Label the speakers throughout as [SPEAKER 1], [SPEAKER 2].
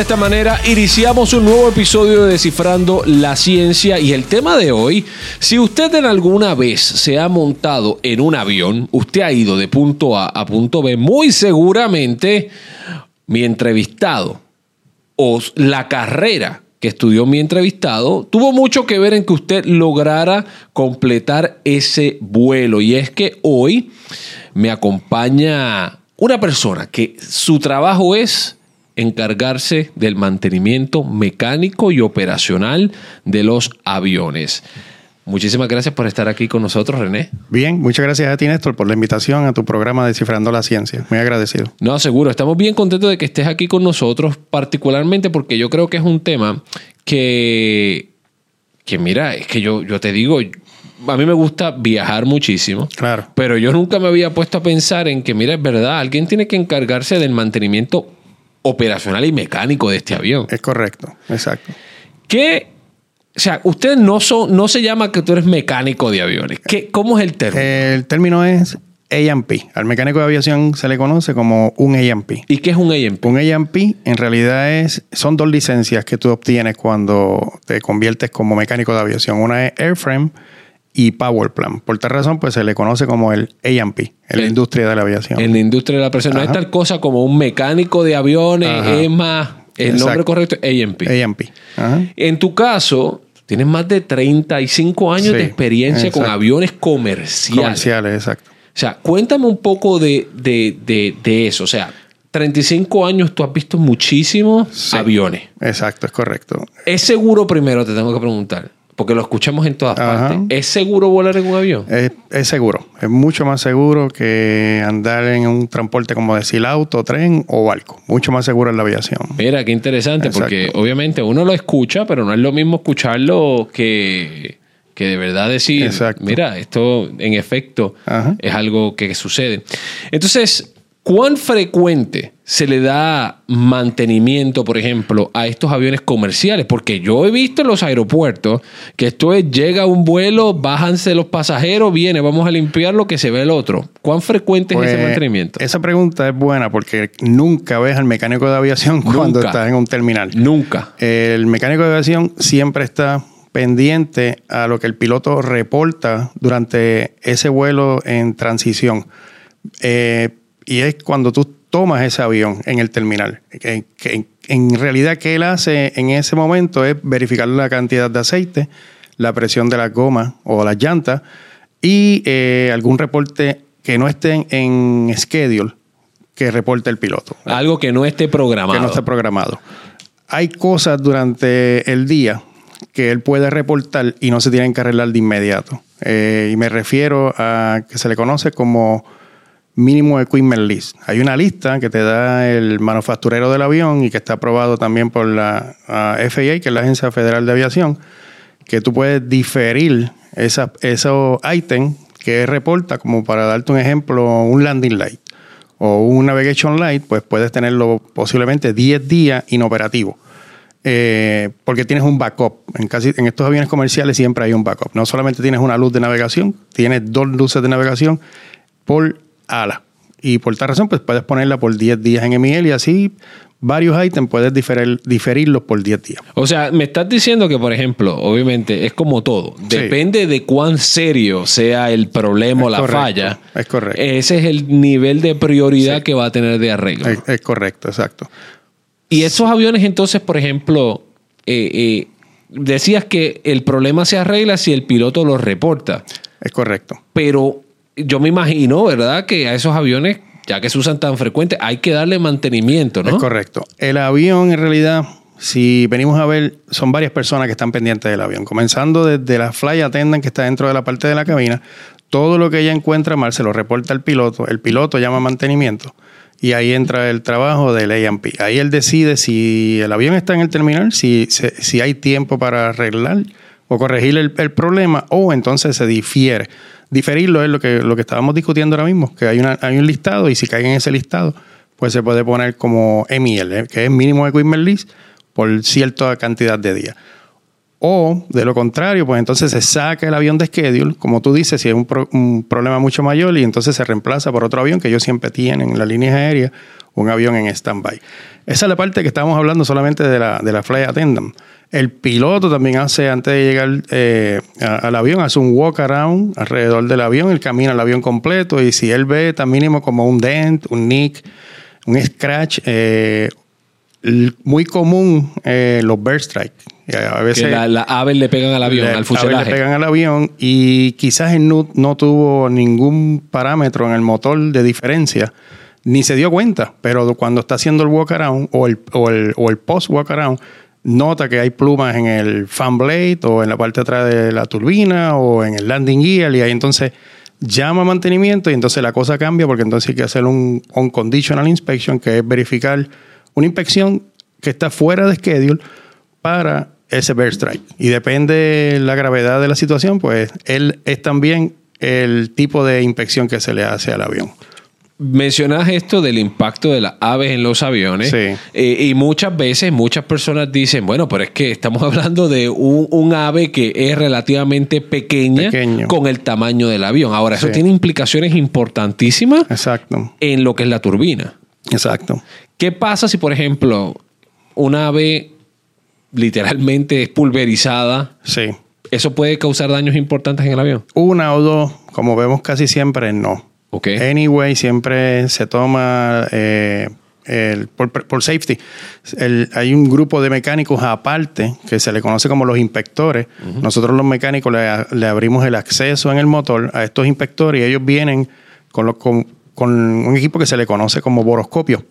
[SPEAKER 1] De esta manera iniciamos un nuevo episodio de Descifrando la Ciencia y el tema de hoy, si usted en alguna vez se ha montado en un avión, usted ha ido de punto A a punto B, muy seguramente mi entrevistado o la carrera que estudió mi entrevistado tuvo mucho que ver en que usted lograra completar ese vuelo. Y es que hoy me acompaña una persona que su trabajo es encargarse del mantenimiento mecánico y operacional de los aviones. Muchísimas gracias por estar aquí con nosotros, René.
[SPEAKER 2] Bien, muchas gracias a ti, Néstor, por la invitación a tu programa Descifrando la Ciencia. Muy agradecido.
[SPEAKER 1] No, seguro. Estamos bien contentos de que estés aquí con nosotros, particularmente porque yo creo que es un tema que, que mira, es que yo, yo te digo, a mí me gusta viajar muchísimo.
[SPEAKER 2] Claro.
[SPEAKER 1] Pero yo nunca me había puesto a pensar en que, mira, es verdad, alguien tiene que encargarse del mantenimiento operacional y mecánico de este avión.
[SPEAKER 2] Es correcto, exacto.
[SPEAKER 1] ¿Qué? O sea, usted no, son, no se llama que tú eres mecánico de aviones. ¿Qué, ¿Cómo es el término?
[SPEAKER 2] El término es A&P. Al mecánico de aviación se le conoce como un A&P.
[SPEAKER 1] ¿Y qué es un A&P?
[SPEAKER 2] Un A&P en realidad es, son dos licencias que tú obtienes cuando te conviertes como mecánico de aviación. Una es Airframe y Power Plan. Por tal razón, pues se le conoce como el A&P, en la industria de la aviación.
[SPEAKER 1] En la industria de la aviación. No es tal cosa como un mecánico de aviones,
[SPEAKER 2] Ajá.
[SPEAKER 1] es más, el
[SPEAKER 2] Exacto.
[SPEAKER 1] nombre correcto es. A&P.
[SPEAKER 2] Ajá.
[SPEAKER 1] En tu caso, tienes más de 35 años
[SPEAKER 2] Sí,
[SPEAKER 1] de experiencia con aviones comerciales.
[SPEAKER 2] Comerciales, exacto.
[SPEAKER 1] O sea, cuéntame un poco de, de- de- de eso. O sea, 35 años tú has visto muchísimos
[SPEAKER 2] Sí.
[SPEAKER 1] aviones.
[SPEAKER 2] Exacto, es correcto.
[SPEAKER 1] ¿Es seguro primero, te tengo que preguntar? Porque lo escuchamos en todas
[SPEAKER 2] Ajá.
[SPEAKER 1] partes. ¿Es seguro volar en un avión?
[SPEAKER 2] Es, es seguro. Es mucho más seguro que andar en un transporte como decir auto, tren o barco. Mucho más seguro en la aviación.
[SPEAKER 1] Mira, qué interesante,
[SPEAKER 2] Exacto.
[SPEAKER 1] porque obviamente uno lo escucha, pero no es lo mismo escucharlo que, que de verdad decir,
[SPEAKER 2] Exacto.
[SPEAKER 1] mira, esto en efecto
[SPEAKER 2] Ajá.
[SPEAKER 1] es algo que sucede. Entonces, ¿cuán frecuente se le da mantenimiento, por ejemplo, a estos aviones comerciales? Porque yo he visto en los aeropuertos que esto es, llega un vuelo, bájanse los pasajeros, viene, vamos a limpiar lo que se ve el otro. ¿Cuán frecuente es ese
[SPEAKER 2] Pues,
[SPEAKER 1] mantenimiento?
[SPEAKER 2] Esa pregunta es buena porque nunca ves al mecánico de aviación cuando
[SPEAKER 1] Nunca.
[SPEAKER 2] estás en un terminal.
[SPEAKER 1] Nunca.
[SPEAKER 2] El mecánico de aviación siempre está pendiente a lo que el piloto reporta durante ese vuelo en transición. Eh, y es cuando tú tomas ese avión en el terminal. Que- que- en realidad, ¿qué él hace en ese momento? Es verificar la cantidad de aceite, la presión de las gomas o las llantas y eh, algún reporte que no esté en, en schedule que reporte el piloto
[SPEAKER 1] Algo que no esté programado.
[SPEAKER 2] que no está programado. Hay cosas durante el día que él puede reportar y no se tienen que arreglar de inmediato. Eh, y me refiero a que se le conoce como mínimo equipment list. Hay una lista que te da el manufacturero del avión y que está aprobado también por la ah, FAA, que es la Agencia Federal de Aviación, que tú puedes diferir esa- esos ítems que reporta, como para darte un ejemplo, un landing light o un navigation light, pues puedes tenerlo posiblemente 10 días inoperativo. Eh, porque tienes un backup. En, casi, en estos aviones comerciales siempre hay un backup. No solamente tienes una luz de navegación, tienes dos luces de navegación por ala. Y por tal razón, pues puedes ponerla por 10 días en ML y así varios ítems puedes diferir, diferirlos por 10 días.
[SPEAKER 1] O sea, me estás diciendo que, por ejemplo, obviamente es como todo.
[SPEAKER 2] Sí.
[SPEAKER 1] Depende de cuán serio sea el problema o la
[SPEAKER 2] correcto,
[SPEAKER 1] falla.
[SPEAKER 2] es correcto.
[SPEAKER 1] Ese es el nivel de prioridad
[SPEAKER 2] Sí.
[SPEAKER 1] que va a tener de arreglo.
[SPEAKER 2] Es, es correcto, exacto.
[SPEAKER 1] Y esos aviones, entonces, por ejemplo, eh, eh, decías que el problema se arregla si el piloto lo reporta.
[SPEAKER 2] Es correcto.
[SPEAKER 1] Pero yo me imagino, ¿verdad? Que a esos aviones, ya que se usan tan frecuente, hay que darle mantenimiento, ¿no?
[SPEAKER 2] Es correcto. El avión, en realidad, si venimos a ver, son varias personas que están pendientes del avión. Comenzando desde la fly attendant que está dentro de la parte de la cabina, todo lo que ella encuentra mal se lo reporta al piloto. El piloto llama a mantenimiento y ahí entra el trabajo del A&P. Ahí él decide si el avión está en el terminal, si, si hay tiempo para arreglar o corregir el problema o entonces se difiere. Diferirlo es lo que, lo que estábamos discutiendo ahora mismo, que hay, una, hay un listado y si cae en ese listado, pues se puede poner como ML, ¿eh? que es mínimo equipment list por cierta cantidad de días. O, de lo contrario, pues entonces se saca el avión de schedule, como tú dices, si es un, pro- un problema mucho mayor, y entonces se reemplaza por otro avión que ellos siempre tienen en las líneas aéreas, un avión en stand-by. Esa es la parte que estamos hablando solamente de la, de la flight attendant. El piloto también hace, antes de llegar eh, al avión, hace un walk around alrededor del avión, él camina el avión completo y si él ve tan mínimo como un dent, un nick, un scratch, eh, muy común eh, los bird strike.
[SPEAKER 1] A veces que las aves le pegan al avión, al fuselaje.
[SPEAKER 2] le pegan al avión y quizás no, no tuvo ningún parámetro en el motor de diferencia ni se dio cuenta, pero cuando está haciendo el walk around o el, o el, o el post walk around, nota que hay plumas en el fan blade o en la parte de atrás de la turbina o en el landing gear y ahí entonces llama a mantenimiento y entonces la cosa cambia porque entonces hay que hacer un conditional inspection que es verificar una inspección que está fuera de schedule para ese bear strike. Y depende la gravedad de la situación, pues él es también el tipo de inspección que se le hace al avión.
[SPEAKER 1] Mencionas esto del impacto de las aves en los aviones.
[SPEAKER 2] Sí.
[SPEAKER 1] Eh, y muchas veces, muchas personas dicen, bueno, pero es que estamos hablando de un, ave que es relativamente pequeña con el tamaño del avión. Ahora, eso tiene implicaciones importantísimas
[SPEAKER 2] Exacto.
[SPEAKER 1] en lo que es la turbina.
[SPEAKER 2] Exacto.
[SPEAKER 1] ¿Qué pasa si, por ejemplo, una ave literalmente es pulverizada?
[SPEAKER 2] Sí.
[SPEAKER 1] ¿Eso puede causar daños importantes en el avión?
[SPEAKER 2] Una o dos, como vemos casi siempre, no. Anyway, siempre se toma eh, por, safety. hay un grupo de mecánicos aparte que se le conoce como los inspectores. Nosotros los mecánicos le, abrimos el acceso en el motor a estos inspectores y ellos vienen con, con, un equipo que se le conoce como boroscopio.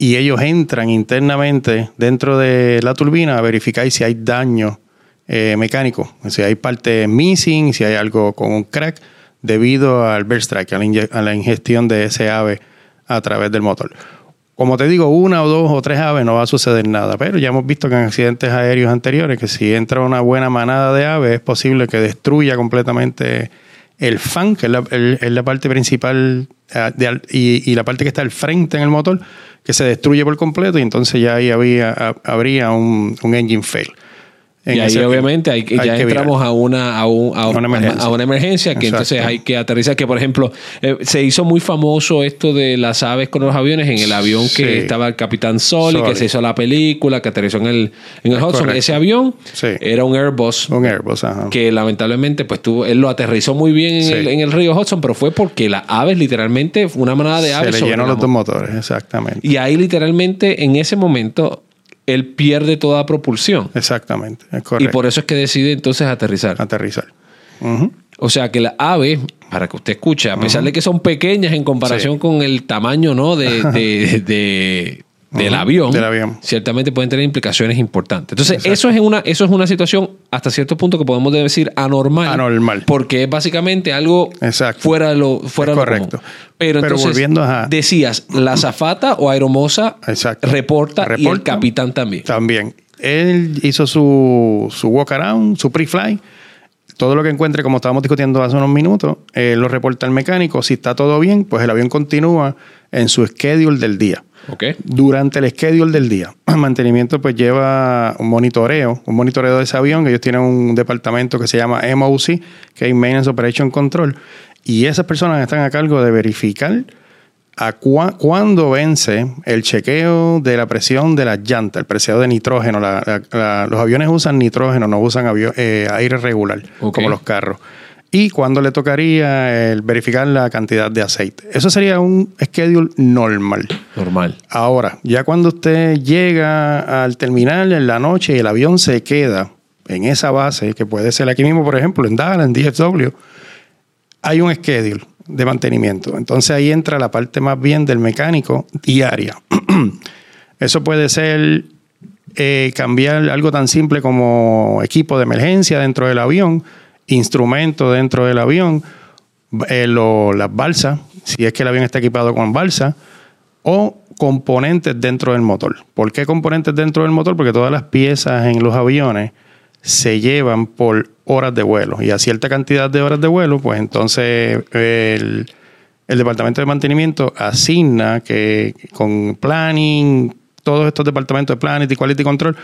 [SPEAKER 2] Y ellos entran internamente dentro de la turbina a verificar si hay daño eh, mecánico, si hay parte missing, si hay algo con un crack debido al bird strike, a la, ingestión de ese ave a través del motor. Como te digo, una o dos o tres aves no va a suceder nada, pero ya hemos visto que en accidentes aéreos anteriores, que si entra una buena manada de aves, es posible que destruya completamente el fan, que es la, parte principal eh, y, la parte que está al frente en el motor, que se destruye por completo y entonces ya ahí había, habría un engine fail
[SPEAKER 1] y ahí obviamente hay, ya entramos a una, a, una emergencia, que entonces hay que aterrizar. Que por ejemplo, eh, se hizo muy famoso esto de las aves con los aviones en el avión que estaba el Capitán Sol y que se hizo la película, que aterrizó en el, en el Hudson. Ese avión era un Airbus.
[SPEAKER 2] Un Airbus,
[SPEAKER 1] Que lamentablemente, pues tuvo, él lo aterrizó muy bien en, el, en, el, río Hudson, pero fue porque las aves, literalmente, una manada de aves.
[SPEAKER 2] Se le llenó los dos motores, exactamente.
[SPEAKER 1] Y ahí literalmente, en ese momento, él pierde toda propulsión.
[SPEAKER 2] Exactamente,
[SPEAKER 1] Y por eso es que decide entonces aterrizar.
[SPEAKER 2] Aterrizar.
[SPEAKER 1] O sea que las aves, para que usted escuche, a pesar de que son pequeñas en comparación con el tamaño ¿no? de, de, del, avión, ciertamente pueden tener implicaciones importantes. Entonces, eso es, una, eso es una situación hasta cierto punto que podemos decir anormal.
[SPEAKER 2] Anormal.
[SPEAKER 1] Porque es básicamente algo fuera de lo fuera
[SPEAKER 2] correcto.
[SPEAKER 1] Pero, entonces, volviendo a... decías, la zafata o aeromosa reporta, y el capitán también.
[SPEAKER 2] También. Él hizo su, su walk around, su pre-fly todo lo que encuentre, como estábamos discutiendo hace unos minutos, eh, lo reporta el mecánico. Si está todo bien, pues el avión continúa en su schedule del día. Durante el schedule del día, el mantenimiento pues lleva un monitoreo, un monitoreo de ese avión, ellos tienen un departamento que se llama MOC, que es Maintenance Operation Control, y esas personas están a cargo de verificar a cuándo vence el chequeo de la presión de las llantas, el presión de nitrógeno. los aviones usan nitrógeno, no usan eh, aire regular, como los carros y cuándo le tocaría el verificar la cantidad de aceite. Eso sería un schedule normal.
[SPEAKER 1] Normal.
[SPEAKER 2] Ahora, ya cuando usted llega al terminal en la noche y el avión se queda en esa base, que puede ser aquí mismo, por ejemplo, en Dallas, en DFW, hay un schedule de mantenimiento. Entonces ahí entra la parte más bien del mecánico diaria. Eso puede ser eh, cambiar algo tan simple como equipo de emergencia dentro del avión instrumentos dentro del avión, eh, las balsas, si es que el avión está equipado con balsa, o componentes dentro del motor. ¿Por qué componentes dentro del motor? Porque todas las piezas en los aviones se llevan por horas de vuelo y a cierta cantidad de horas de vuelo, pues entonces el, el departamento de mantenimiento asigna que con planning, todos estos departamentos de planning y quality control,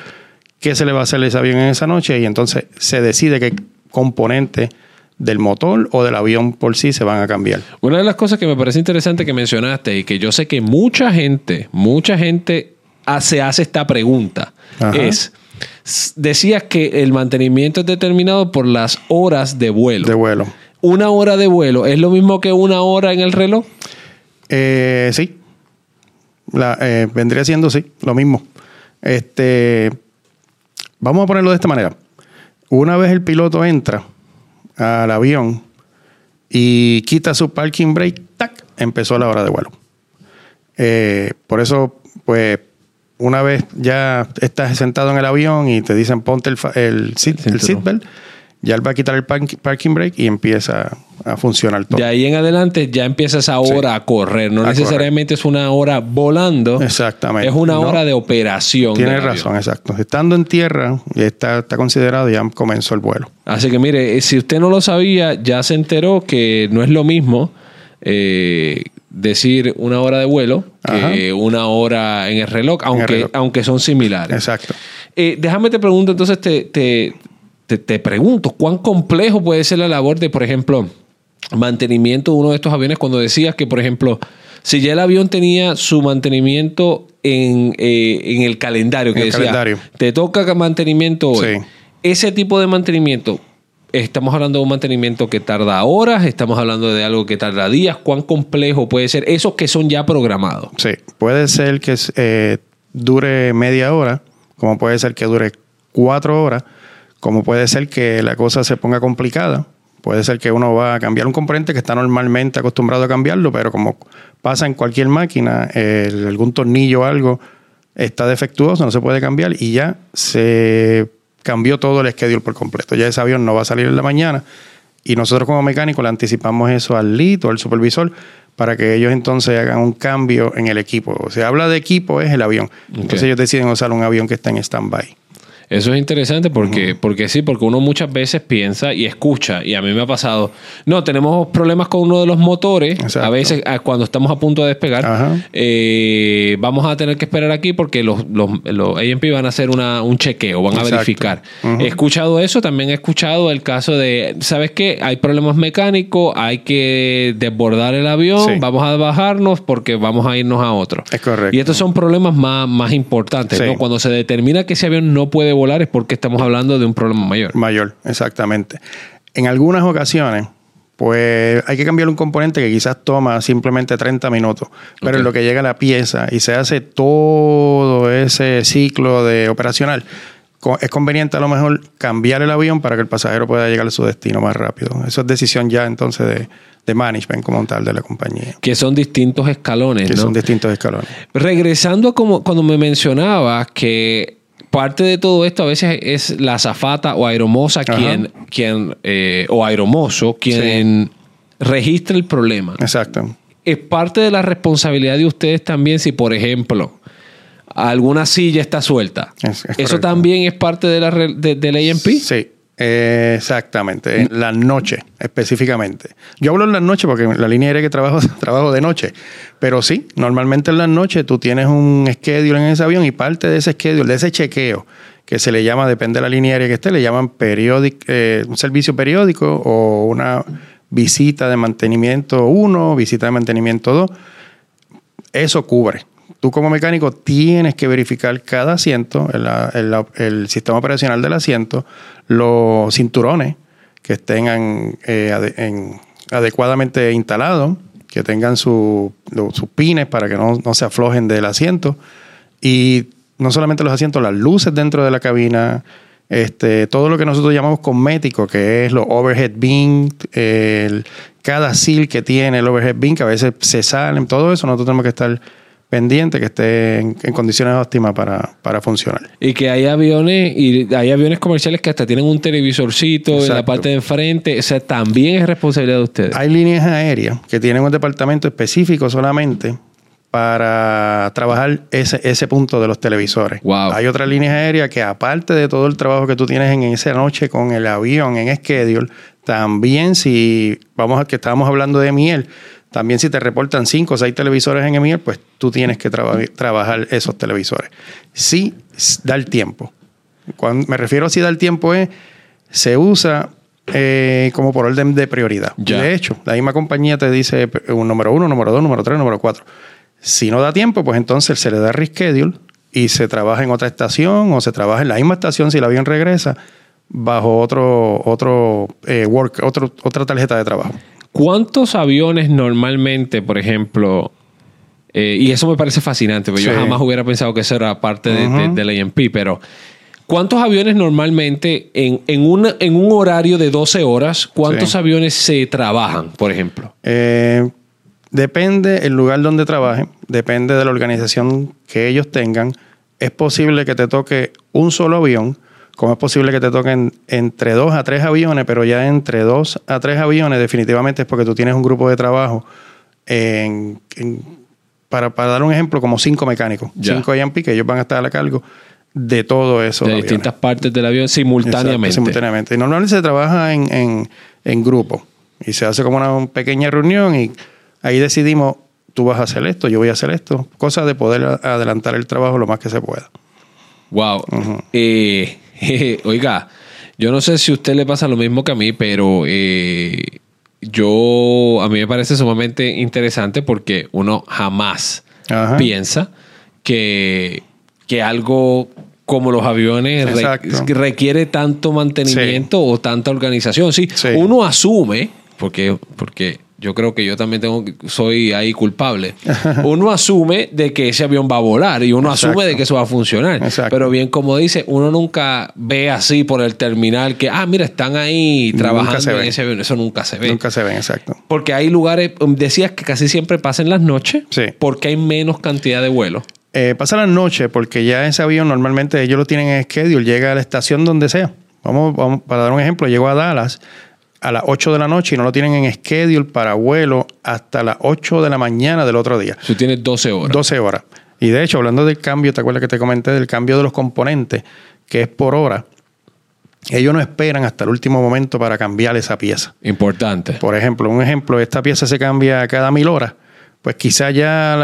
[SPEAKER 2] qué se le va a hacer a ese avión en esa noche y entonces se decide que componente del motor o del avión por sí se van a cambiar.
[SPEAKER 1] Una de las cosas que me parece interesante que mencionaste y que yo sé que mucha gente, mucha gente se hace esta pregunta
[SPEAKER 2] Ajá.
[SPEAKER 1] es, decías que el mantenimiento es determinado por las horas de vuelo.
[SPEAKER 2] De vuelo.
[SPEAKER 1] Una hora de vuelo es lo mismo que una hora en el reloj.
[SPEAKER 2] Eh, sí. La- eh, vendría siendo sí, lo mismo. Este, vamos a ponerlo de esta manera. Una vez el piloto entra al avión y quita su parking brake, ¡tac! empezó la hora de vuelo. Eh, por eso, pues, una vez ya estás sentado en el avión y te dicen ponte el, el, seatbelt, ya él va a quitar el park- parking brake y empieza a funcionar todo.
[SPEAKER 1] De ahí en adelante ya empieza esa hora a correr. No
[SPEAKER 2] A
[SPEAKER 1] necesariamente es una hora volando.
[SPEAKER 2] Exactamente.
[SPEAKER 1] Es una
[SPEAKER 2] No.
[SPEAKER 1] hora de operación.
[SPEAKER 2] Tienes
[SPEAKER 1] avión.
[SPEAKER 2] razón, exacto. Estando en tierra, está, está considerado, ya comenzó el vuelo.
[SPEAKER 1] Así que mire, eh, si usted no lo sabía, ya se enteró que no es lo mismo eh, decir una hora de vuelo que una hora en el reloj, aunque,
[SPEAKER 2] reloj.
[SPEAKER 1] aunque son similares.
[SPEAKER 2] Exacto.
[SPEAKER 1] Eh, déjame te pregunto, entonces te, te, te, te pregunto, ¿cuán complejo puede ser la labor de, por ejemplo, mantenimiento de uno de estos aviones cuando decías que, por ejemplo, si ya el avión tenía su mantenimiento en, eh, en el calendario, que
[SPEAKER 2] el
[SPEAKER 1] decía,
[SPEAKER 2] calendario.
[SPEAKER 1] te toca mantenimiento hoy.
[SPEAKER 2] Sí.
[SPEAKER 1] Ese tipo de mantenimiento, estamos hablando de un mantenimiento que tarda horas, estamos hablando de algo que tarda días, ¿cuán complejo puede ser? Esos que son ya programados.
[SPEAKER 2] Sí. Puede ser que eh, dure media hora, como puede ser que dure cuatro horas, como puede ser que la cosa se ponga complicada. Puede ser que uno va a cambiar un componente que está normalmente acostumbrado a cambiarlo, pero como pasa en cualquier máquina, algún tornillo o algo está defectuoso, no se puede cambiar y ya se cambió todo el schedule por completo. Ya ese avión no va a salir en la mañana y nosotros como mecánicos le anticipamos eso al lead o al supervisor para que ellos entonces hagan un cambio en el equipo. O sea, habla de equipo es el avión. Entonces ellos deciden usar un avión que está en stand-by.
[SPEAKER 1] Eso es interesante porque, porque sí, porque uno muchas veces piensa y escucha, y a mí me ha pasado, no, tenemos problemas con uno de los motores,
[SPEAKER 2] Exacto.
[SPEAKER 1] a veces a- cuando estamos a punto de despegar, eh, vamos a tener que esperar aquí porque los, los, los AMP van a hacer una, un chequeo, van a verificar. He escuchado eso, también he escuchado el caso de, ¿sabes qué? Hay problemas mecánicos, hay que desbordar el avión,
[SPEAKER 2] Sí.
[SPEAKER 1] vamos a bajarnos porque vamos a irnos a otro.
[SPEAKER 2] Es correcto.
[SPEAKER 1] Y estos son problemas más, más importantes,
[SPEAKER 2] Sí.
[SPEAKER 1] ¿no? Cuando se determina que ese avión no puede volar es porque estamos hablando de un problema mayor.
[SPEAKER 2] Mayor, exactamente. En algunas ocasiones, pues hay que cambiar un componente que quizás toma simplemente 30 minutos, pero en lo que llega la pieza y se hace todo ese ciclo de operacional, es conveniente a lo mejor cambiar el avión para que el pasajero pueda llegar a su destino más rápido. Eso es decisión ya entonces de, de management como tal de la compañía,
[SPEAKER 1] Que son distintos escalones,
[SPEAKER 2] que
[SPEAKER 1] ¿no?
[SPEAKER 2] son distintos escalones.
[SPEAKER 1] Regresando a como, cuando me mencionabas que parte de todo esto a veces es la azafata o aeromosa
[SPEAKER 2] Ajá.
[SPEAKER 1] quien, quien eh, o aeromoso quien registra el problema.
[SPEAKER 2] Exacto.
[SPEAKER 1] Es parte de la responsabilidad de ustedes también si, por ejemplo, alguna silla está suelta.
[SPEAKER 2] Es- es
[SPEAKER 1] ¿Eso
[SPEAKER 2] correcto.
[SPEAKER 1] también es parte de la, de- del AMP?
[SPEAKER 2] Sí, exactamente. En la noche, específicamente. Yo hablo en las noches porque la línea aérea que trabajo, trabajo de noche. Pero sí, normalmente en las noches tú tienes un schedule en ese avión y parte de ese schedule, de ese chequeo, que se le llama, depende de la línea aérea que esté, le llaman eh, un servicio periódico o una visita de mantenimiento 1, visita de mantenimiento 2 eso cubre. Tú como mecánico tienes que verificar cada asiento, el, el- sistema operacional del asiento, los cinturones que estén eh, ade- en- adecuadamente instalados, que tengan sus pines para que no, no se aflojen del asiento. Y no solamente los asientos, las luces dentro de la cabina, este, todo lo que nosotros llamamos cosmético, que es los overhead bin, el- cada seal que tiene el overhead bin, que a veces se salen, todo eso, nosotros tenemos que estar pendientes, que esté en, en condiciones óptimas para, para funcionar.
[SPEAKER 1] Y que hay aviones, y hay aviones comerciales que hasta tienen un televisorcito en la parte de enfrente. O sea, también es responsabilidad de ustedes.
[SPEAKER 2] Hay líneas aéreas que tienen un departamento específico solamente para trabajar ese, ese punto de los televisores.
[SPEAKER 1] Wow.
[SPEAKER 2] Hay otras líneas aéreas que aparte de todo el trabajo que tú tienes en esa noche con el avión, en schedule, también si, vamos a que estábamos hablando de miel, también si te reportan cinco o seis televisores en miel, pues tú tienes que traba- trabajar esos televisores. Sí, da el tiempo. Cuando me refiero a si da el tiempo es, se usa eh, como por orden de prioridad.
[SPEAKER 1] Ya.
[SPEAKER 2] De hecho, la misma compañía te dice eh, un número uno, número dos, número tres, número cuatro. Si no da tiempo, pues entonces se le da reschedule y se trabaja en otra estación o se trabaja en la misma estación si el avión regresa bajo otro, otro, eh, work, otro, otra tarjeta de trabajo.
[SPEAKER 1] ¿Cuántos aviones normalmente, por ejemplo, eh, y eso me parece fascinante, porque yo jamás hubiera pensado que eso era parte de,
[SPEAKER 2] Ujú.
[SPEAKER 1] de- del AMP, pero ¿cuántos aviones normalmente en, en, una- en un horario de 12 horas, cuántos
[SPEAKER 2] Sí.
[SPEAKER 1] aviones se trabajan, por ejemplo?
[SPEAKER 2] Eh, depende el lugar donde trabaje, depende de la organización que ellos tengan. Es posible que te toque un solo avión, como es posible que te toquen entre dos a tres aviones, pero ya entre dos a tres aviones definitivamente es porque tú tienes un grupo de trabajo en- en- para, para dar un ejemplo, como cinco mecánicos,
[SPEAKER 1] Ya.
[SPEAKER 2] cinco AMP que ellos van a estar a cargo de todo eso.
[SPEAKER 1] de distintas partes del avión simultáneamente.
[SPEAKER 2] simultáneamente. Y normalmente se trabaja en, en, en grupo y se hace como una pequeña reunión y ahí decidimos, tú vas a hacer esto, yo voy a hacer esto. Cosa de poder adelantar el trabajo lo más que se pueda.
[SPEAKER 1] Wow. Eh, oiga, yo no sé si a usted le pasa lo mismo que a mí, pero eh, yo a mí me parece sumamente interesante porque uno jamás
[SPEAKER 2] Ajá.
[SPEAKER 1] piensa que, que algo como los aviones re- requiere tanto mantenimiento o tanta organización. Sí,
[SPEAKER 2] Sí.
[SPEAKER 1] uno asume, porque, porque yo creo que yo también tengo, soy ahí culpable. Uno asume de que ese avión va a volar y uno
[SPEAKER 2] Exacto.
[SPEAKER 1] asume de que eso va a funcionar.
[SPEAKER 2] Exacto.
[SPEAKER 1] Pero bien, como dice, uno nunca ve así por el terminal que, ah, mira, están ahí trabajando en
[SPEAKER 2] ve.
[SPEAKER 1] ese avión. Eso nunca se ve.
[SPEAKER 2] Nunca se ven, exacto.
[SPEAKER 1] Porque hay lugares, um, decías que casi siempre pasan las noches,
[SPEAKER 2] Sí.
[SPEAKER 1] porque hay menos cantidad de vuelos.
[SPEAKER 2] Eh, pasa la noche porque ya ese avión normalmente ellos lo tienen en schedule, llega a la estación donde sea. Vamos, vamos para dar un ejemplo, llegó a Dallas a las 8 de la noche y no lo tienen en schedule para vuelo hasta las 8 de la mañana del otro día.
[SPEAKER 1] Tú tienes 12 horas.
[SPEAKER 2] 12 horas. Y de hecho, hablando del cambio, ¿te acuerdas que te comenté del cambio de los componentes, que es por hora? Ellos no esperan hasta el último momento para cambiar esa pieza.
[SPEAKER 1] Importante.
[SPEAKER 2] Por ejemplo, un ejemplo, esta pieza se cambia cada mil horas. Pues quizá ya a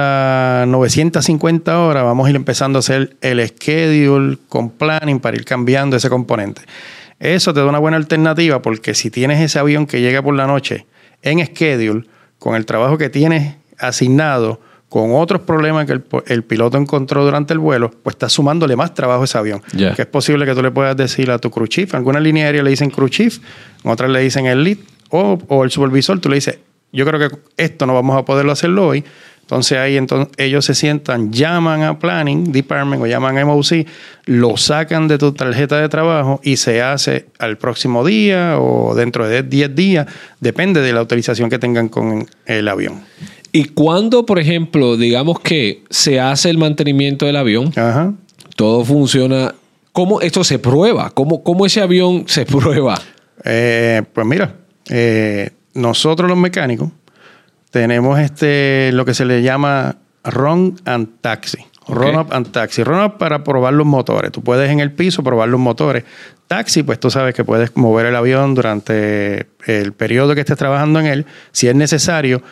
[SPEAKER 2] las 950 horas vamos a ir empezando a hacer el schedule con planning para ir cambiando ese componente. Eso te da una buena alternativa porque si tienes ese avión que llega por la noche en schedule, con el trabajo que tienes asignado, con otros problemas que el, piloto encontró durante el vuelo, pues estás sumándole más trabajo a ese avión. Que es posible que tú le puedas decir a tu crew chief, en alguna línea aérea le dicen crew chief, en otras le dicen el lead o, o el supervisor, tú le dices, yo creo que esto no vamos a poderlo hacerlo hoy. Entonces ahí entonces, ellos se sientan, llaman a Planning Department o llaman a MOC, lo sacan de tu tarjeta de trabajo y se hace al próximo día o dentro de 10 días, depende de la autorización que tengan con el avión.
[SPEAKER 1] Y cuando, por ejemplo, digamos que se hace el mantenimiento del avión,
[SPEAKER 2] Ajá.
[SPEAKER 1] todo funciona. ¿Cómo esto se prueba? ¿Cómo, cómo ese avión se prueba?
[SPEAKER 2] Eh, pues mira, eh, nosotros los mecánicos tenemos este lo que se le llama run and taxi. Run up and taxi. Run up para probar los motores. Tú puedes en el piso probar los motores. Taxi, pues tú sabes que puedes mover el avión durante el periodo que estés trabajando en él, si es necesario,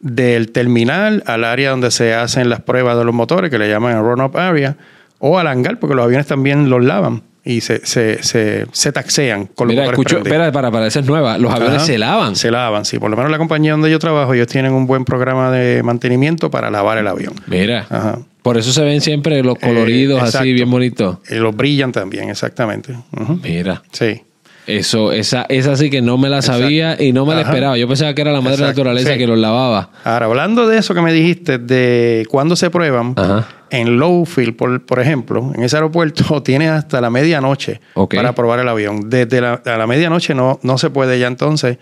[SPEAKER 2] del terminal al área donde se hacen las pruebas de los motores, que le llaman run up area, o al hangar, porque los aviones también los lavan y se, se, se, se taxean con los
[SPEAKER 1] Mira, escucho, espera, para, para, esa es nueva. Los aviones
[SPEAKER 2] Ajá.
[SPEAKER 1] se lavan.
[SPEAKER 2] Se lavan, sí. Por lo menos la compañía donde yo trabajo, ellos tienen un buen programa de mantenimiento para lavar el avión.
[SPEAKER 1] Mira.
[SPEAKER 2] Ajá.
[SPEAKER 1] Por eso se ven siempre los coloridos
[SPEAKER 2] Eh,
[SPEAKER 1] así,
[SPEAKER 2] exacto.
[SPEAKER 1] bien bonitos.
[SPEAKER 2] Y los brillan también, exactamente.
[SPEAKER 1] Mira.
[SPEAKER 2] Sí.
[SPEAKER 1] Eso, esa, esa sí que no me la sabía y no me la
[SPEAKER 2] Ajá.
[SPEAKER 1] esperaba. Yo pensaba que era la madre
[SPEAKER 2] Exacto,
[SPEAKER 1] naturaleza
[SPEAKER 2] sí.
[SPEAKER 1] que los lavaba.
[SPEAKER 2] Ahora, hablando de eso que me dijiste, de cuándo se prueban,
[SPEAKER 1] Ajá.
[SPEAKER 2] En Lowfield, por, por ejemplo, en ese aeropuerto tienes hasta la medianoche
[SPEAKER 1] Ok.
[SPEAKER 2] para probar el avión. Desde la, a la medianoche no, no se puede ya entonces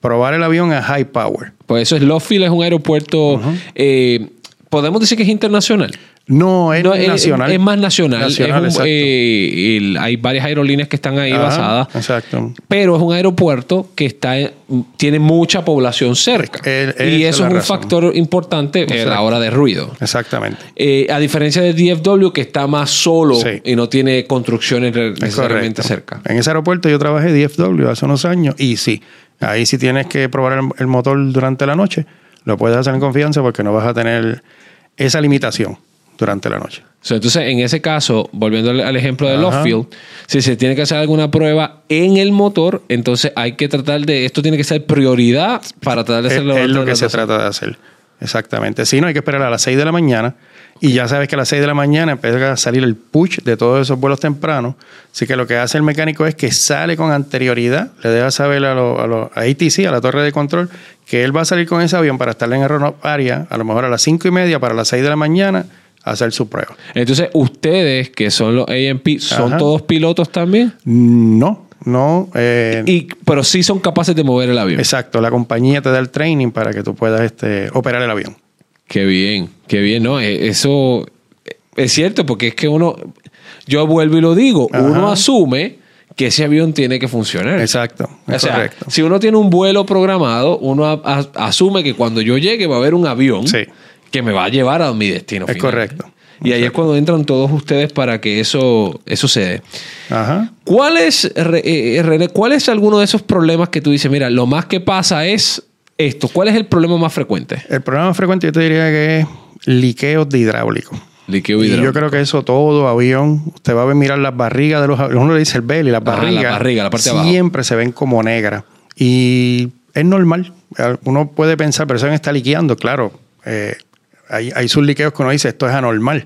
[SPEAKER 2] probar el avión a high power.
[SPEAKER 1] Pues eso es Lofield, es un aeropuerto. eh, Podemos decir que es internacional.
[SPEAKER 2] No, es
[SPEAKER 1] No,
[SPEAKER 2] nacional.
[SPEAKER 1] Es, más nacional.
[SPEAKER 2] Nacional,
[SPEAKER 1] Es un-
[SPEAKER 2] exacto.
[SPEAKER 1] eh, el- hay varias aerolíneas que están ahí
[SPEAKER 2] Ajá,
[SPEAKER 1] basadas.
[SPEAKER 2] Exacto.
[SPEAKER 1] Pero es un aeropuerto que está en- tiene mucha población cerca. Y eso
[SPEAKER 2] es
[SPEAKER 1] un
[SPEAKER 2] razón.
[SPEAKER 1] factor importante a la hora de ruido.
[SPEAKER 2] Exactamente.
[SPEAKER 1] Eh, a diferencia de DFW, que está más solo
[SPEAKER 2] Sí.
[SPEAKER 1] y no tiene construcciones necesariamente cerca.
[SPEAKER 2] En ese aeropuerto yo trabajé DFW hace unos años y sí, ahí si tienes que probar el, el motor durante la noche, lo puedes hacer en confianza porque no vas a tener esa limitación durante la noche.
[SPEAKER 1] entonces, en ese caso, volviendo al, ejemplo de
[SPEAKER 2] Ajá.
[SPEAKER 1] Loftfield, si se tiene que hacer alguna prueba en el motor, entonces hay que tratar de, esto tiene que ser prioridad para tratar de
[SPEAKER 2] Es,
[SPEAKER 1] hacerlo.
[SPEAKER 2] es lo
[SPEAKER 1] antes de
[SPEAKER 2] que se trata de hacer. Exactamente. Si no, hay que esperar a las 6 de la mañana. Y ya sabes que a las 6 de la mañana empieza a salir el push de todos esos vuelos tempranos. Así que lo que hace el mecánico es que sale con anterioridad, le deja saber a, lo- a, lo- a ATC, a la torre de control, que él va a salir con ese avión para estar en el área, a lo mejor a las 5 y media, para las 6 de la mañana, hacer su prueba.
[SPEAKER 1] Entonces, ustedes, que son los AMP, ¿son
[SPEAKER 2] Ajá.
[SPEAKER 1] todos pilotos también?
[SPEAKER 2] No, no. eh,
[SPEAKER 1] Y, pero sí son capaces de mover el avión.
[SPEAKER 2] exacto, la compañía te da el training para que tú puedas este, operar el avión.
[SPEAKER 1] Qué bien, qué bien, ¿no? Eh, Eso es cierto, porque es que uno, yo vuelvo y lo digo,
[SPEAKER 2] Ajá.
[SPEAKER 1] uno asume que ese avión tiene que funcionar.
[SPEAKER 2] Exacto,
[SPEAKER 1] O sea,
[SPEAKER 2] correcto.
[SPEAKER 1] si uno tiene un vuelo programado, uno asume que cuando yo llegue va a haber un avión
[SPEAKER 2] Sí.
[SPEAKER 1] Que me va a llevar a mi destino.
[SPEAKER 2] Es
[SPEAKER 1] final.
[SPEAKER 2] correcto.
[SPEAKER 1] Y ahí es cuando entran todos ustedes para que eso, eso se dé.
[SPEAKER 2] Ajá.
[SPEAKER 1] ¿Cuál es, Re- eh, René, cuál es alguno de esos problemas que tú dices, mira, lo más que pasa es esto? ¿Cuál es el problema más frecuente?
[SPEAKER 2] El problema más frecuente yo te diría que es liqueos de hidráulico.
[SPEAKER 1] Liqueo
[SPEAKER 2] Y
[SPEAKER 1] hidráulico.
[SPEAKER 2] yo creo que eso todo, avión, usted va a ver mirar las barrigas de los aviones, uno le dice el belly, las
[SPEAKER 1] Ajá, la
[SPEAKER 2] barrigas.
[SPEAKER 1] barriga, la parte de abajo.
[SPEAKER 2] Siempre se ven como negras. Y es normal. Uno puede pensar, pero eso está liqueando, claro. eh, hay, hay sus liqueos que uno dice, esto es anormal.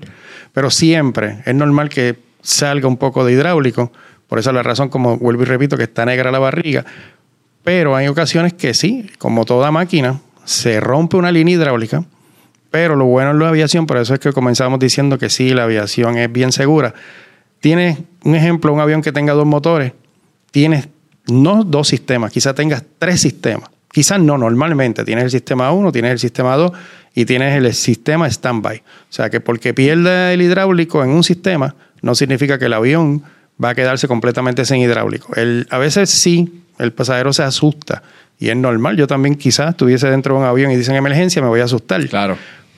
[SPEAKER 2] Pero siempre es normal que salga un poco de hidráulico. Por eso es la razón, como vuelvo y repito, que está negra la barriga. Pero hay ocasiones que sí, como toda máquina, se rompe una línea hidráulica. Pero lo bueno en la aviación, por eso es que comenzamos diciendo que sí, la aviación es bien segura. Tienes un ejemplo, un avión que tenga dos motores, tienes no dos sistemas, quizás tengas tres sistemas. Quizás no, normalmente tienes el sistema 1, tienes el sistema 2 y tienes el sistema standby. O sea que porque pierda el hidráulico en un sistema, no significa que el avión va a quedarse completamente sin hidráulico. El, a veces sí, el pasajero se asusta y es normal. Yo también quizás estuviese dentro de un avión y dicen emergencia, me voy a asustar.
[SPEAKER 1] Claro.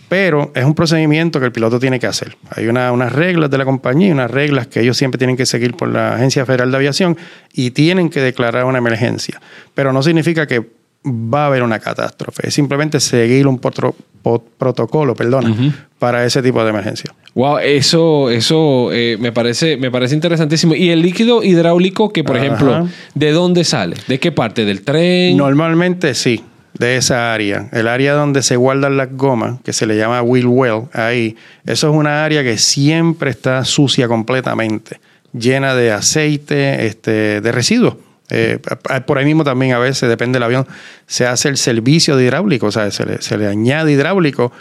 [SPEAKER 2] Pero es un procedimiento que el piloto tiene que hacer. Hay una- unas reglas de la compañía y unas reglas que ellos siempre tienen que seguir por la Agencia Federal de Aviación y tienen que declarar una emergencia. Pero no significa que va a haber una catástrofe. Es simplemente seguir un potro- protocolo perdona, para ese tipo de emergencia.
[SPEAKER 1] Wow, eso, eso eh, me parece, me parece interesantísimo. Y el líquido hidráulico, que por
[SPEAKER 2] Ajá.
[SPEAKER 1] ejemplo, ¿de dónde sale? ¿De qué parte? ¿Del tren?
[SPEAKER 2] Normalmente sí, de esa área. El área donde se guardan las gomas, que se le llama wheel well, ahí. Eso es una área que siempre está sucia completamente, llena de aceite, este, de residuos. Eh, por ahí mismo también a veces, depende del avión, se hace el servicio de hidráulico, o sea, se le, se le añade hidráulico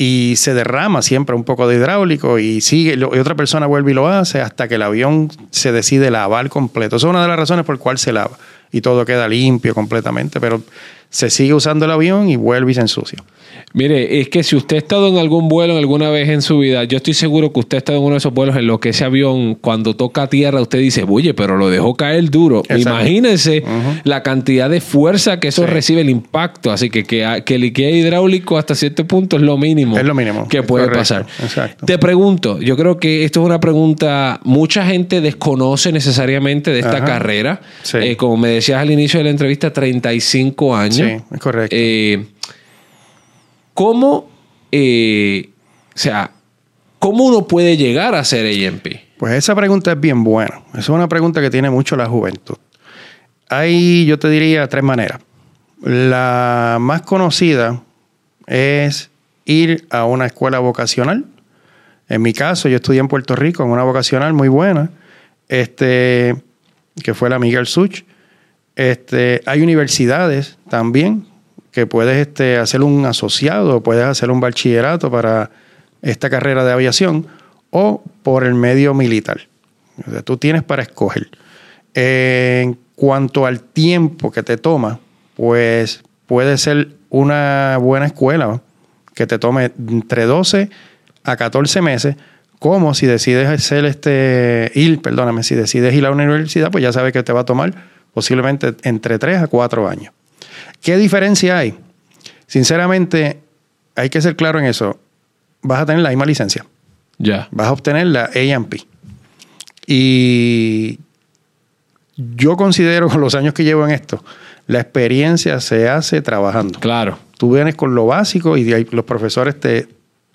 [SPEAKER 2] y se derrama siempre un poco de hidráulico y sigue y otra persona vuelve y lo hace hasta que el avión se decide lavar completo. Esa es una de las razones por cual se lava y todo queda limpio completamente, pero se sigue usando el avión y vuelve y se ensucia.
[SPEAKER 1] Mire, es que si usted ha estado en algún vuelo alguna vez en su vida, yo estoy seguro que usted ha estado en uno de esos vuelos en los que ese avión, cuando toca tierra, usted dice, oye, pero lo dejó caer duro.
[SPEAKER 2] Exacto.
[SPEAKER 1] Imagínense la cantidad de fuerza que eso
[SPEAKER 2] Sí.
[SPEAKER 1] recibe el impacto. Así que que, que liqueo hidráulico hasta cierto punto es lo mínimo.
[SPEAKER 2] Es lo mínimo.
[SPEAKER 1] Que puede
[SPEAKER 2] correcto.
[SPEAKER 1] pasar.
[SPEAKER 2] Exacto.
[SPEAKER 1] Te pregunto, yo creo que esto es una pregunta, mucha gente desconoce necesariamente de esta
[SPEAKER 2] Ajá.
[SPEAKER 1] carrera.
[SPEAKER 2] Sí.
[SPEAKER 1] Eh, como me decías al inicio de la entrevista, 35 años.
[SPEAKER 2] Sí, es correcto.
[SPEAKER 1] Eh, ¿Cómo, eh, o sea, cómo uno puede llegar a ser AMP?
[SPEAKER 2] Pues esa pregunta es bien buena. Esa es una pregunta que tiene mucho la juventud. Hay, yo te diría, tres maneras. La más conocida es ir a una escuela vocacional. En mi caso, yo estudié en Puerto Rico en una vocacional muy buena, este, que fue la Miguel Such. Este, hay universidades también que puedes este, hacer un asociado, puedes hacer un bachillerato para esta carrera de aviación o por el medio militar. Tú tienes para escoger. En cuanto al tiempo que te toma, pues puede ser una buena escuela que te tome entre 12 a 14 meses, como si decides hacer este, ir, perdóname, si decides ir a una universidad, pues ya sabes que te va a tomar posiblemente entre 3 a 4 años. ¿Qué diferencia hay? Sinceramente, hay que ser claro en eso. Vas a tener la misma licencia.
[SPEAKER 1] Ya.
[SPEAKER 2] Vas a obtener la AMP. Y yo considero con los años que llevo en esto, la experiencia se hace trabajando.
[SPEAKER 1] Claro.
[SPEAKER 2] Tú vienes con lo básico y de ahí los profesores te,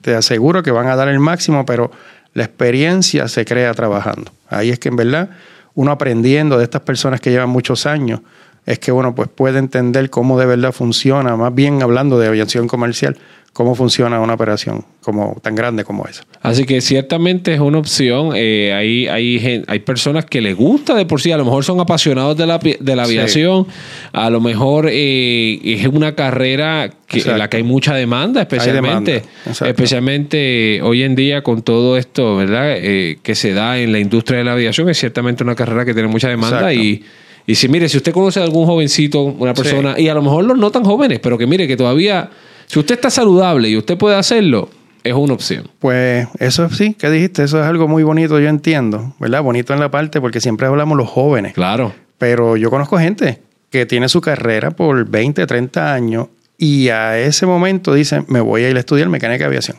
[SPEAKER 2] te aseguro que van a dar el máximo, pero la experiencia se crea trabajando. Ahí es que en verdad uno aprendiendo de estas personas que llevan muchos años, es que uno pues puede entender cómo de verdad funciona, más bien hablando de aviación comercial, cómo funciona una operación como tan grande como esa.
[SPEAKER 1] Así que ciertamente es una opción. Eh, hay, hay, hay personas que les gusta de por sí, a lo mejor son apasionados de la, de la aviación, a lo mejor eh, es una carrera que, en la que hay mucha demanda, especialmente, especialmente hoy en día con todo esto, ¿verdad? Eh, que se da en la industria de la aviación, es ciertamente una carrera que tiene mucha demanda y y si, mire, si usted conoce a algún jovencito, una persona, y a lo mejor los no tan jóvenes, pero que mire que todavía, si usted está saludable y usted puede hacerlo, es una opción.
[SPEAKER 2] Pues eso sí, ¿qué dijiste? Eso es algo muy bonito, yo entiendo, ¿verdad? Bonito en la parte porque siempre hablamos los jóvenes.
[SPEAKER 1] Claro.
[SPEAKER 2] Pero yo conozco gente que tiene su carrera por 20, 30 años y a ese momento dicen, me voy a ir a estudiar mecánica de aviación.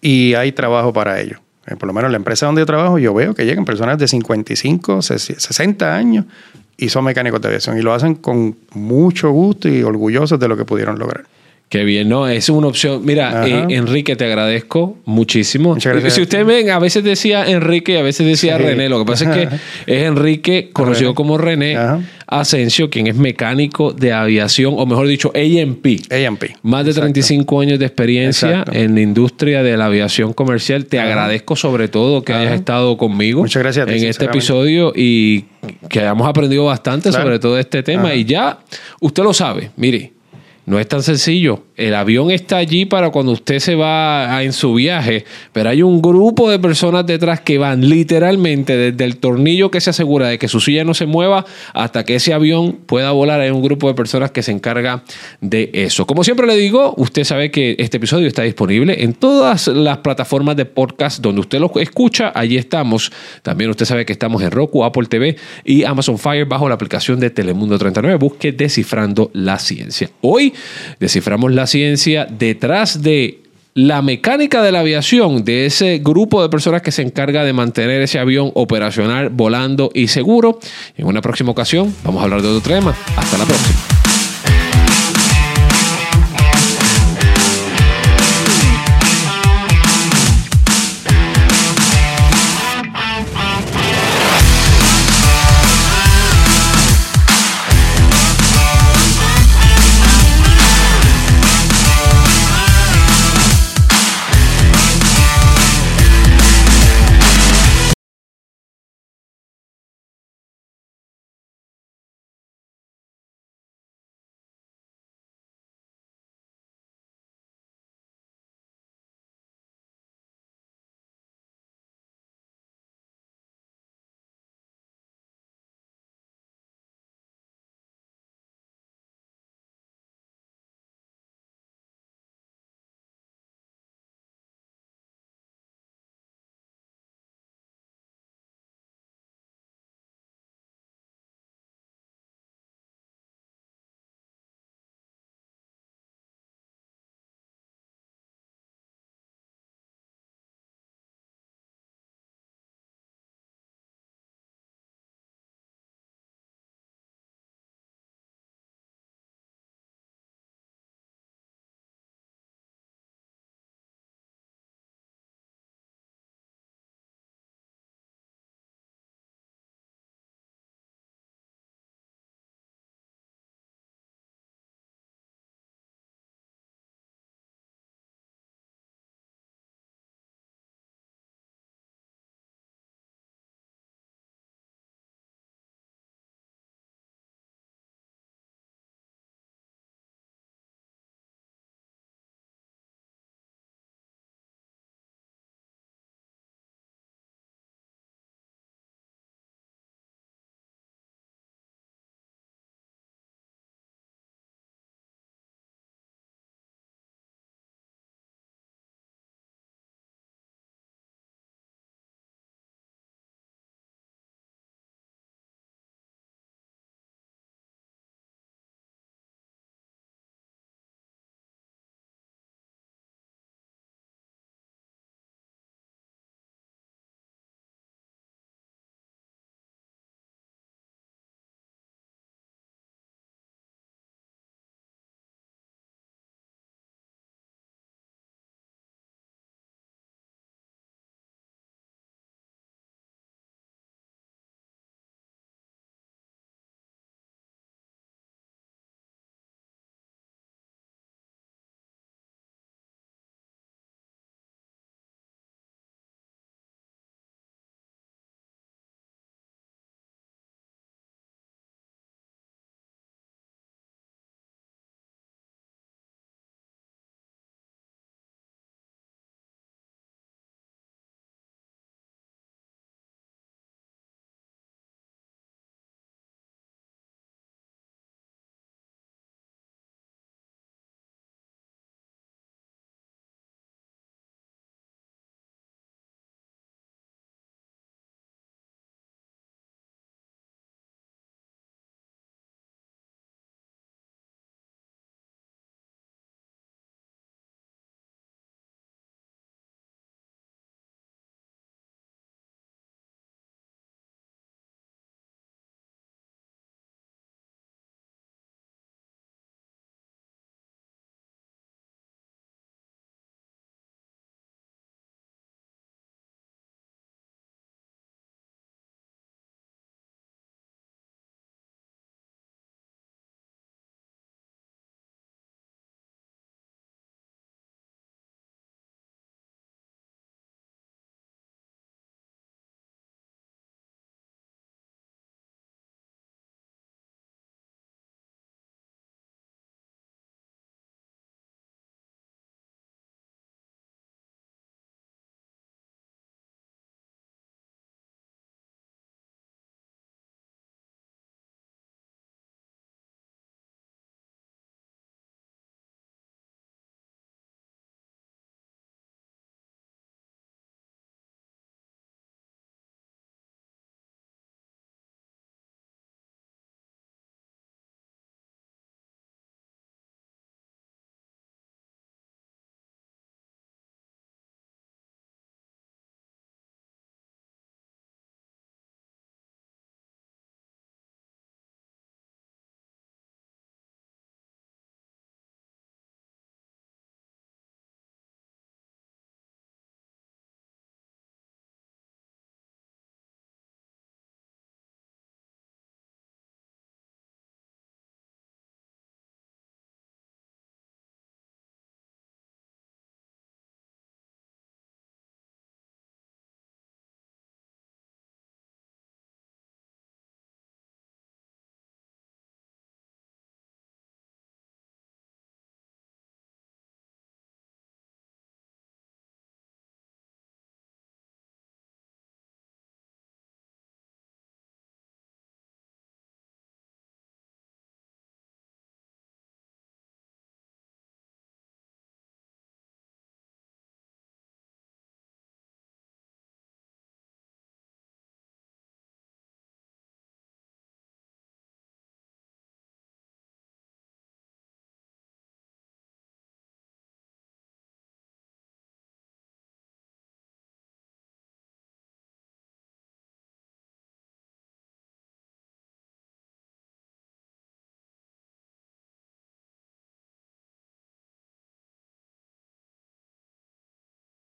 [SPEAKER 2] Y hay trabajo para ello. Eh, por lo menos en la empresa donde yo trabajo, yo veo que llegan personas de 55, 60 años y son mecánicos de aviación y lo hacen con mucho gusto y orgullosos de lo que pudieron lograr.
[SPEAKER 1] Qué bien, ¿no? Es una opción. Mira, eh, Enrique, te agradezco muchísimo. Si usted ven, a veces decía Enrique y a veces decía René. Lo que pasa es que es Enrique, conocido como René Asensio, quien es mecánico de aviación, o mejor dicho, AMP.
[SPEAKER 2] AMP.
[SPEAKER 1] Más de 35 años de experiencia en la industria de la aviación comercial. Te agradezco sobre todo que hayas estado conmigo
[SPEAKER 2] Muchas gracias
[SPEAKER 1] en este episodio y que hayamos aprendido bastante sobre todo este tema. Y ya, usted lo sabe, mire. No es tan sencillo. El avión está allí para cuando usted se va en su viaje, pero hay un grupo de personas detrás que van literalmente desde el tornillo que se asegura de que su silla no se mueva hasta que ese avión pueda volar. Hay un grupo de personas que se encarga de eso. Como siempre le digo, usted sabe que este episodio está disponible en todas las plataformas de podcast donde usted lo escucha. Allí estamos. También usted sabe que estamos en Roku, Apple TV y Amazon Fire bajo la aplicación de Telemundo 39. Busque Descifrando la Ciencia. Hoy desciframos ciencia detrás de la mecánica de la aviación, de ese grupo de personas que se encarga de mantener ese avión operacional, volando y seguro. En una próxima ocasión vamos a hablar de otro tema. Hasta la próxima.